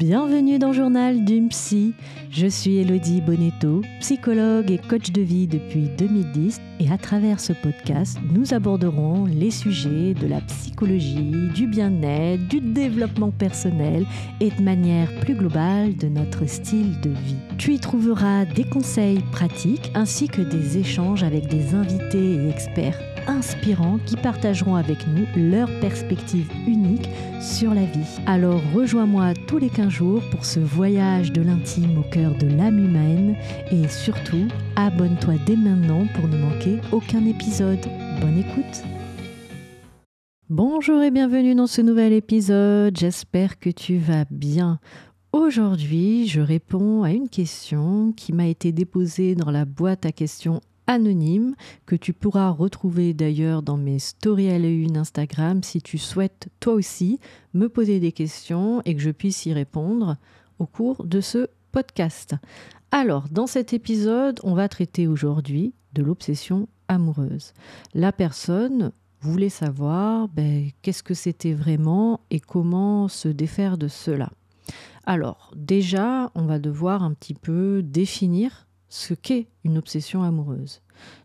Bienvenue dans Journal d'une psy. Je suis Elodie Bonetto, psychologue et coach de vie depuis 2010 et à travers ce podcast, nous aborderons les sujets de la psychologie, du bien-être, du développement personnel et de manière plus globale de notre style de vie. Tu y trouveras des conseils pratiques ainsi que des échanges avec des invités et experts inspirants qui partageront avec nous leur perspective unique sur la vie. Alors rejoins-moi tous les 15 jours pour ce voyage de l'intime au cœur de l'âme humaine et surtout abonne-toi dès maintenant pour ne manquer aucun épisode. Bonne écoute Bonjour et bienvenue dans ce nouvel épisode, j'espère que tu vas bien. Aujourd'hui, je réponds à une question qui m'a été déposée dans la boîte à questions anonyme que tu pourras retrouver d'ailleurs dans mes stories à la Instagram si tu souhaites toi aussi me poser des questions et que je puisse y répondre au cours de ce podcast. Alors, dans cet épisode, on va traiter aujourd'hui de l'obsession amoureuse. La personne voulait savoir ben, qu'est-ce que c'était vraiment et comment se défaire de cela. Alors, déjà, on va devoir un petit peu définir ce qu'est une obsession amoureuse.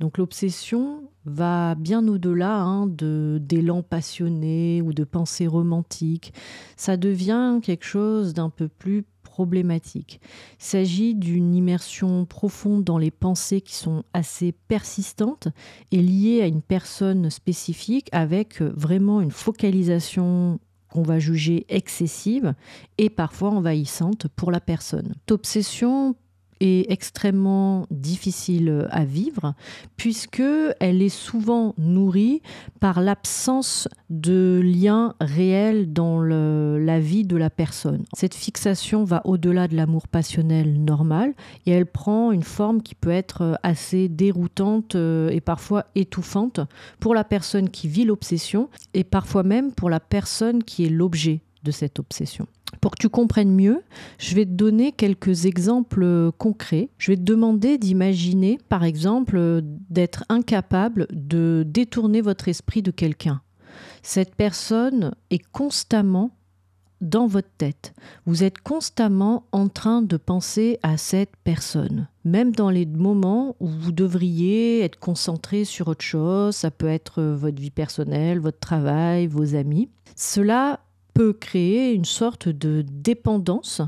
Donc l'obsession va bien au-delà hein, d'élan passionné ou de pensée romantique. Ça devient quelque chose d'un peu plus problématique. Il s'agit d'une immersion profonde dans les pensées qui sont assez persistantes et liées à une personne spécifique avec vraiment une focalisation qu'on va juger excessive et parfois envahissante pour la personne. Cette obsession est extrêmement difficile à vivre puisque elle est souvent nourrie par l'absence de lien réel dans la vie de la personne. Cette fixation va au-delà de l'amour passionnel normal et elle prend une forme qui peut être assez déroutante euh, et parfois étouffante pour la personne qui vit l'obsession et parfois même pour la personne qui est l'objet de cette obsession. Pour que tu comprennes mieux, je vais te donner quelques exemples concrets. Je vais te demander d'imaginer, par exemple, d'être incapable de détourner votre esprit de quelqu'un. Cette personne est constamment dans votre tête. Vous êtes constamment en train de penser à cette personne. Même dans les moments où vous devriez être concentré sur autre chose, ça peut être votre vie personnelle, votre travail, vos amis. Cela peut créer une sorte de dépendance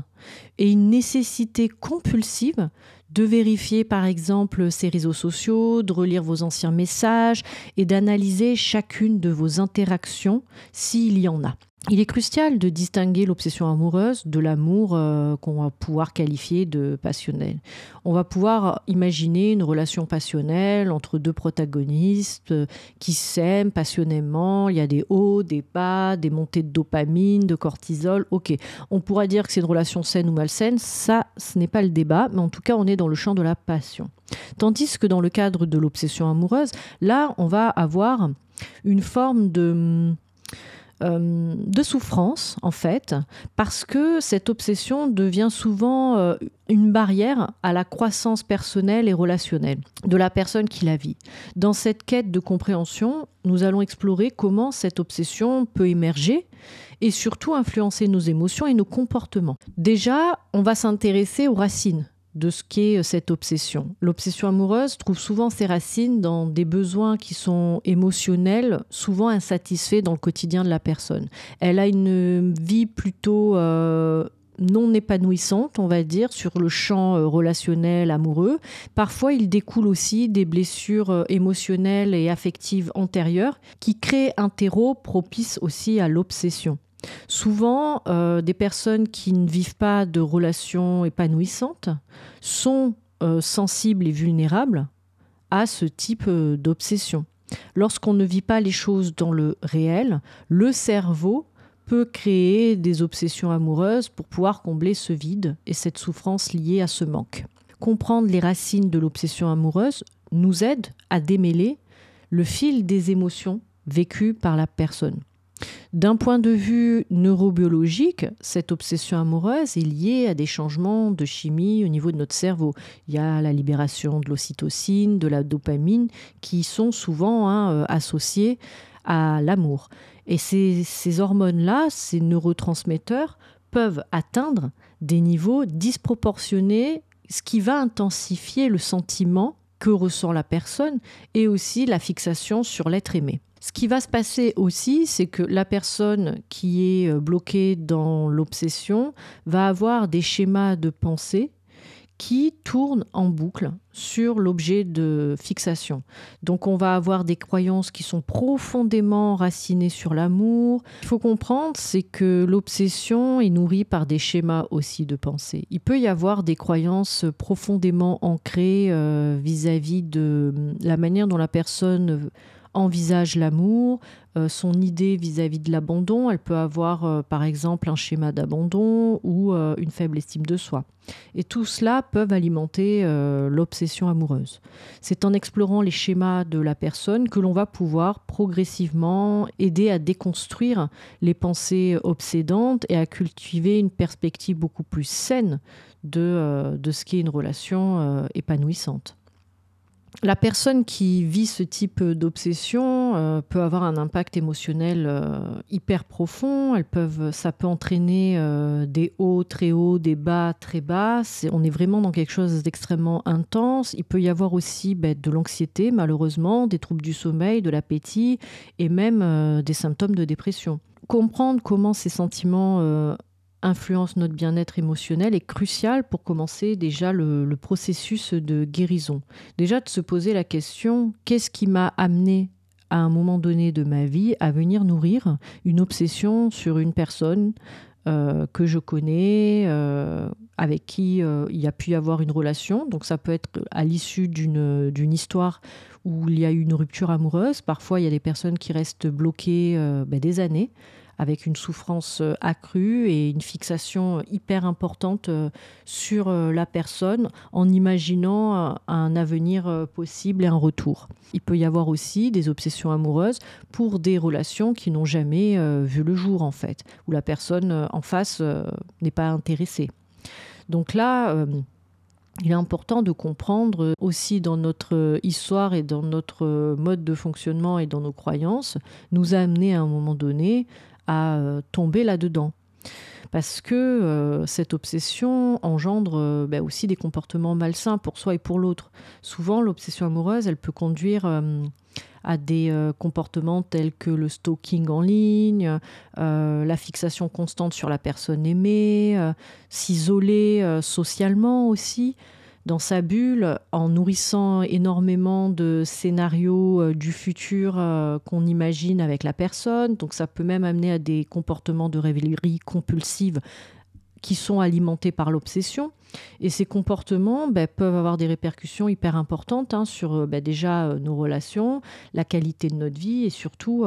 et une nécessité compulsive de vérifier par exemple ses réseaux sociaux, de relire vos anciens messages et d'analyser chacune de vos interactions s'il y en a. Il est crucial de distinguer l'obsession amoureuse de l'amour euh, qu'on va pouvoir qualifier de passionnel. On va pouvoir imaginer une relation passionnelle entre deux protagonistes euh, qui s'aiment passionnément. Il y a des hauts, des bas, des montées de dopamine, de cortisol. Ok, on pourra dire que c'est une relation saine ou malsaine. Ça, ce n'est pas le débat, mais en tout cas, on est dans le champ de la passion. Tandis que dans le cadre de l'obsession amoureuse, là, on va avoir une forme de euh, de souffrance, en fait, parce que cette obsession devient souvent euh, une barrière à la croissance personnelle et relationnelle de la personne qui la vit. Dans cette quête de compréhension, nous allons explorer comment cette obsession peut émerger et surtout influencer nos émotions et nos comportements. Déjà, on va s'intéresser aux racines de ce qu'est euh, cette obsession. L'obsession amoureuse trouve souvent ses racines dans des besoins qui sont émotionnels, souvent insatisfaits dans le quotidien de la personne. Elle a une vie plutôt euh, non épanouissante, on va dire, sur le champ euh, relationnel, amoureux. Parfois, il découle aussi des blessures émotionnelles et affectives antérieures qui créent un terreau propice aussi à l'obsession. Souvent, euh, des personnes qui ne vivent pas de relations épanouissantes sont euh, sensibles et vulnérables à ce type euh, d'obsession. Lorsqu'on ne vit pas les choses dans le réel, le cerveau peut créer des obsessions amoureuses pour pouvoir combler ce vide et cette souffrance liée à ce manque. Comprendre les racines de l'obsession amoureuse nous aide à démêler le fil des émotions vécues par la personne. D'un point de vue neurobiologique, cette obsession amoureuse est liée à des changements de chimie au niveau de notre cerveau. Il y a la libération de l'ocytocine, de la dopamine, qui sont souvent hein, euh, associées à l'amour. Et ces hormones-là, ces neurotransmetteurs, peuvent atteindre des niveaux disproportionnés, ce qui va intensifier le sentiment que ressent la personne et aussi la fixation sur l'être aimé. Ce qui va se passer aussi, c'est que la personne qui est euh, bloquée dans l'obsession va avoir des schémas de pensée qui tournent en boucle sur l'objet de fixation. Donc on va avoir des croyances qui sont profondément racinées sur l'amour. Il faut comprendre, c'est que l'obsession est nourrie par des schémas aussi de pensée. Il peut y avoir des croyances profondément ancrées euh, vis-à-vis de la manière dont la personne envisage l'amour, euh, son idée vis-à-vis de l'abandon. Elle peut avoir euh, par exemple un schéma d'abandon ou euh, une faible estime de soi. Et tout cela peuvent alimenter l'obsession amoureuse. C'est en explorant les schémas de la personne que l'on va pouvoir progressivement aider à déconstruire les pensées obsédantes et à cultiver une perspective beaucoup plus saine de, de ce qu'est une relation épanouissante. La personne qui vit ce type d'obsession euh, peut avoir un impact émotionnel euh, hyper profond. Elles peuvent, ça peut entraîner euh, des hauts très hauts, des bas très bas. on est vraiment dans quelque chose d'extrêmement intense. Il peut y avoir aussi ben, de l'anxiété, malheureusement, des troubles du sommeil, de l'appétit et même des symptômes de dépression. Comprendre comment ces sentiments influence notre bien-être émotionnel est crucial pour commencer déjà le, processus de guérison. Déjà de se poser la question, qu'est-ce qui m'a amené à un moment donné de ma vie à venir nourrir une obsession sur une personne euh, que je connais, euh, avec qui euh, il y a pu y avoir une relation? Donc ça peut être à l'issue d'une histoire où il y a eu une rupture amoureuse. Parfois, il y a des personnes qui restent bloquées ben, des années avec une souffrance euh, accrue et une fixation hyper importante euh, sur euh, la personne en imaginant un avenir possible et un retour. Il peut y avoir aussi des obsessions amoureuses pour des relations qui n'ont jamais vu le jour en fait, où la personne en face n'est pas intéressée. Donc là, il est important de comprendre aussi dans notre histoire et dans notre mode de fonctionnement et dans nos croyances, nous a amené à un moment donné à euh, tomber là-dedans. Parce que euh, cette obsession engendre euh, bah, aussi des comportements malsains pour soi et pour l'autre. Souvent, l'obsession amoureuse, elle peut conduire à des comportements tels que le stalking en ligne, la fixation constante sur la personne aimée, s'isoler socialement aussi dans sa bulle en nourrissant énormément de scénarios euh, du futur euh, qu'on imagine avec la personne. Donc ça peut même amener à des comportements de rêverie compulsive qui sont alimentés par l'obsession. Et ces comportements ben, peuvent avoir des répercussions hyper importantes hein, sur euh, ben, déjà nos relations, la qualité de notre vie et surtout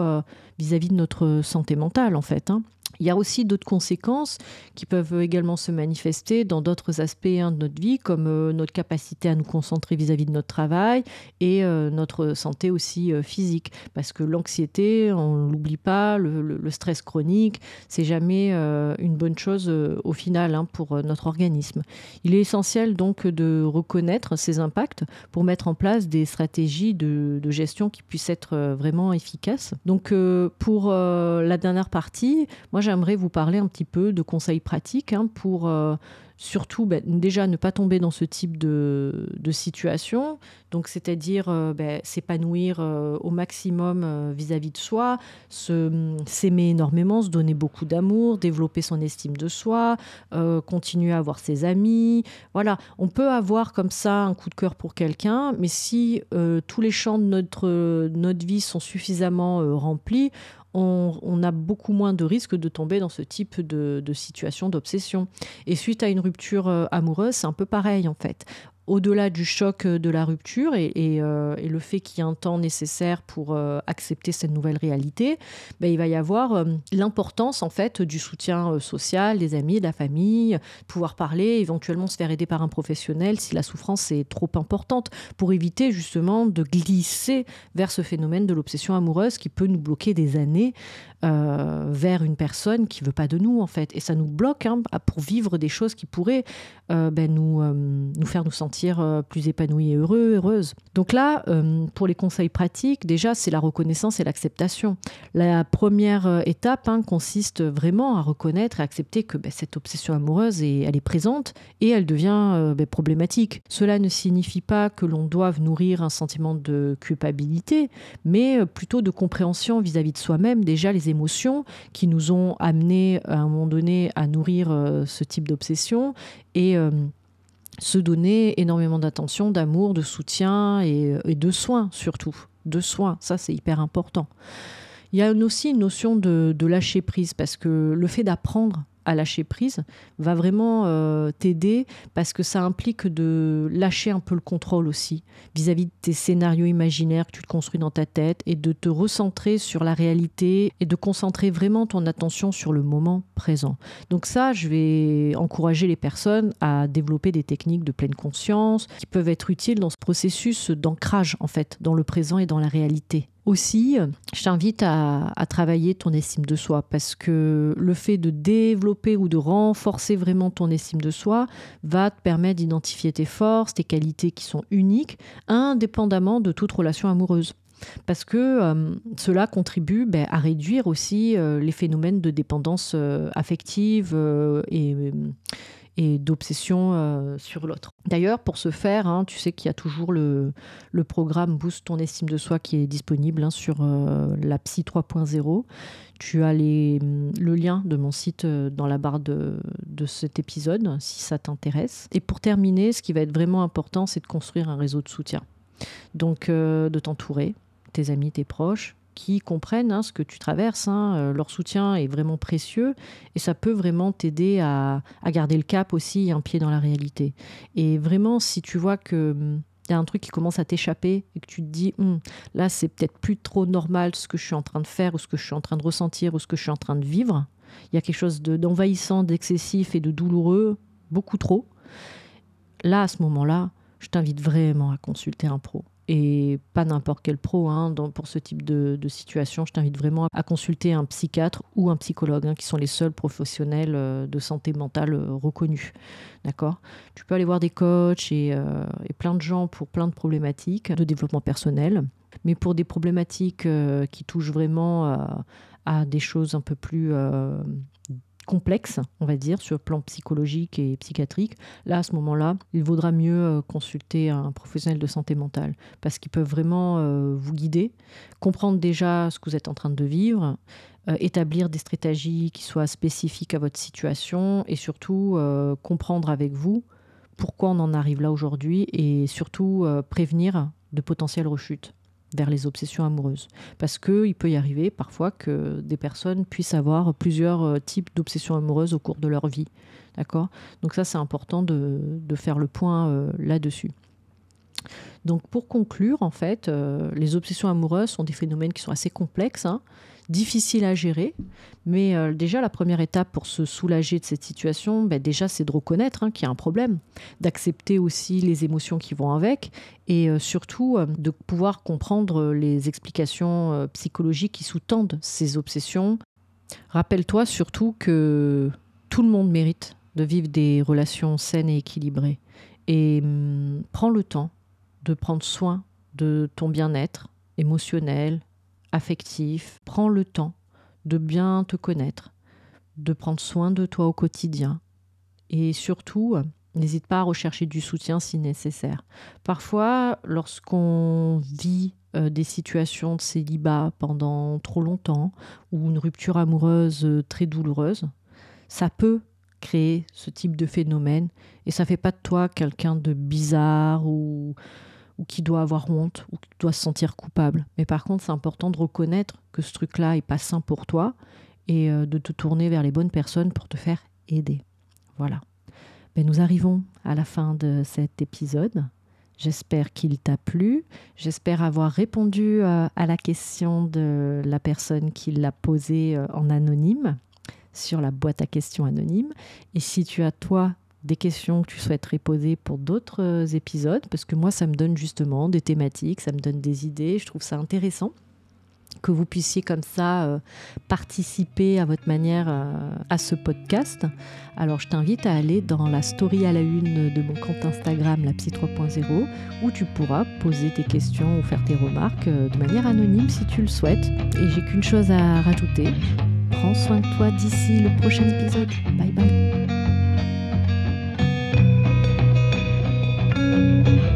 vis-à-vis de notre santé mentale en fait. Hein. Il y a aussi d'autres conséquences qui peuvent également se manifester dans d'autres aspects hein, de notre vie, comme euh, notre capacité à nous concentrer vis-à-vis de notre travail et euh, notre santé aussi euh, physique. Parce que l'anxiété, on ne l'oublie pas, le, stress chronique, c'est jamais une bonne chose au final pour notre organisme. Il est essentiel donc de reconnaître ces impacts pour mettre en place des stratégies de, gestion qui puissent être vraiment efficaces. Donc pour la dernière partie, moi j'aimerais vous parler un petit peu de conseils pratiques hein, pour euh, surtout ben, déjà ne pas tomber dans ce type de, situation, donc c'est-à-dire euh, ben, s'épanouir euh, au maximum vis-à-vis de soi, s'aimer énormément, se donner beaucoup d'amour, développer son estime de soi, continuer à avoir ses amis. Voilà, on peut avoir comme ça un coup de cœur pour quelqu'un, mais si tous les champs de notre, notre vie sont suffisamment remplis, on, a beaucoup moins de risques de tomber dans ce type de, de situation d'obsession. Et suite à une rupture euh, amoureuse, c'est un peu pareil en fait au-delà du choc euh, de la rupture euh, et, le fait qu'il y ait un temps nécessaire pour euh, accepter cette nouvelle réalité, ben, il va y avoir l'importance en fait du soutien social, des amis, de la famille, pouvoir parler, éventuellement se faire aider par un professionnel si la souffrance est trop importante pour éviter justement de glisser vers ce phénomène de l'obsession amoureuse qui peut nous bloquer des années euh, vers une personne qui veut pas de nous en fait. Et ça nous bloque hein, pour vivre des choses qui pourraient euh, ben, nous, euh, nous faire nous sentir plus épanouis et heureux heureuses donc là pour les conseils pratiques déjà c'est la reconnaissance et l'acceptation. La première étape hein, consiste vraiment à reconnaître et accepter que ben, cette obsession amoureuse est, elle est présente et elle devient ben, problématique. Cela ne signifie pas que l'on doive nourrir un sentiment de culpabilité mais plutôt de compréhension vis-à-vis de soi-même. Déjà les qui nous ont amenés à un moment donné à nourrir euh, ce type d'obsession et euh, se donner énormément d'attention, d'amour, de soutien et, et, de soins surtout. De soins, ça c'est hyper important. Il y a aussi une notion de, de lâcher prise parce que le fait d'apprendre à lâcher prise va vraiment euh, t'aider parce que ça implique de lâcher un peu le contrôle aussi vis-à-vis de tes scénarios imaginaires que tu te construis dans ta tête et de te recentrer sur la réalité et de concentrer vraiment ton attention sur le moment présent. Donc ça, je vais encourager les personnes à développer des techniques de pleine conscience qui peuvent être utiles dans ce processus d'ancrage en fait dans le présent et dans la réalité. Aussi, je t'invite à, travailler ton estime de soi parce que le fait de développer ou de renforcer vraiment ton estime de soi va te permettre d'identifier tes forces, tes qualités qui sont uniques, indépendamment de toute relation amoureuse. Parce que euh, cela contribue ben, à réduire aussi euh, les phénomènes de dépendance euh, affective et et d'obsession euh, sur l'autre. D'ailleurs, pour ce faire, hein, tu sais qu'il y a toujours le, programme Boost ton estime de soi qui est disponible hein, sur euh, la Psy 3.0. Tu as le lien de mon site euh, dans la barre de, cet épisode, si ça t'intéresse. Et pour terminer, ce qui va être vraiment important, c'est de construire un réseau de soutien. Donc, de t'entourer, tes amis, tes proches, qui comprennent hein, ce que tu traverses. Hein. Euh, leur soutien est vraiment précieux et ça peut vraiment t'aider à, garder le cap aussi, un pied dans la réalité. Et vraiment, si tu vois que il y a un truc qui commence à t'échapper et que tu te dis hm, là c'est peut-être plus trop normal ce que je suis en train de faire ou ce que je suis en train de ressentir ou ce que je suis en train de vivre il y a quelque chose d'envahissant de, d'excessif et de douloureux beaucoup trop là à ce moment là je t'invite vraiment à consulter un pro et pas n'importe quel pro hein, pour ce type de, situation. Je t'invite vraiment à consulter un psychiatre ou un psychologue, hein, qui sont les seuls professionnels euh, de santé mentale euh, reconnus. D'accord? Tu peux aller voir des coachs et, euh, et plein de gens pour plein de problématiques de développement personnel. Mais pour des problématiques qui touchent vraiment à, des choses un peu plus complexe, on va dire, sur le plan psychologique et psychiatrique, là, à ce moment-là, il vaudra mieux euh, consulter un professionnel de santé mentale parce qu'ils peuvent vraiment euh, vous guider, comprendre déjà ce que vous êtes en train de vivre, euh, établir des stratégies qui soient spécifiques à votre situation et surtout comprendre avec vous pourquoi on en arrive là aujourd'hui et surtout prévenir de potentielles rechutes vers les obsessions amoureuses. Parce qu'il peut y arriver parfois que des personnes puissent avoir plusieurs euh, types d'obsessions amoureuses au cours de leur vie. Donc ça, c'est important de, de, faire le point euh, là-dessus. Donc pour conclure, en fait, euh, les obsessions amoureuses sont des phénomènes qui sont assez complexes, hein, difficiles à gérer, mais euh, déjà la première étape pour se soulager de cette situation, ben, déjà c'est de reconnaître hein, qu'il y a un problème, d'accepter aussi les émotions qui vont avec et euh, surtout de pouvoir comprendre les explications psychologiques qui sous-tendent ces obsessions. Rappelle-toi surtout que tout le monde mérite de vivre des relations saines et équilibrées et hum, prends le temps de prendre soin de ton bien-être émotionnel, affectif. Prends le temps de bien te connaître, de prendre soin de toi au quotidien et surtout, n'hésite pas à rechercher du soutien si nécessaire. Parfois, lorsqu'on vit euh, des situations de célibat pendant trop longtemps ou une rupture amoureuse euh, très douloureuse, ça peut créer ce type de phénomène et ça fait pas de toi quelqu'un de bizarre ou ou qui doit avoir honte ou qui doit se sentir coupable. Mais par contre, c'est important de reconnaître que ce truc-là est pas sain pour toi et euh, de te tourner vers les bonnes personnes pour te faire aider. Voilà. Ben, nous arrivons à la fin de cet épisode. J'espère qu'il t'a plu. J'espère avoir répondu euh, à la question de la personne qui l'a posée euh, en anonyme sur la boîte à questions anonyme. Et si tu as toi des questions que tu souhaiterais poser pour d'autres euh, épisodes, parce que moi, ça me donne justement des thématiques, ça me donne des idées, je trouve ça intéressant que vous puissiez comme ça euh, participer à votre manière euh, à ce podcast. Alors je t'invite à aller dans la story à la une de mon compte Instagram, la psy 3.0, où tu pourras poser tes questions ou faire tes remarques de manière anonyme si tu le souhaites. Et j'ai qu'une chose à rajouter. Prends soin de toi d'ici le prochain épisode. Bye bye. thank you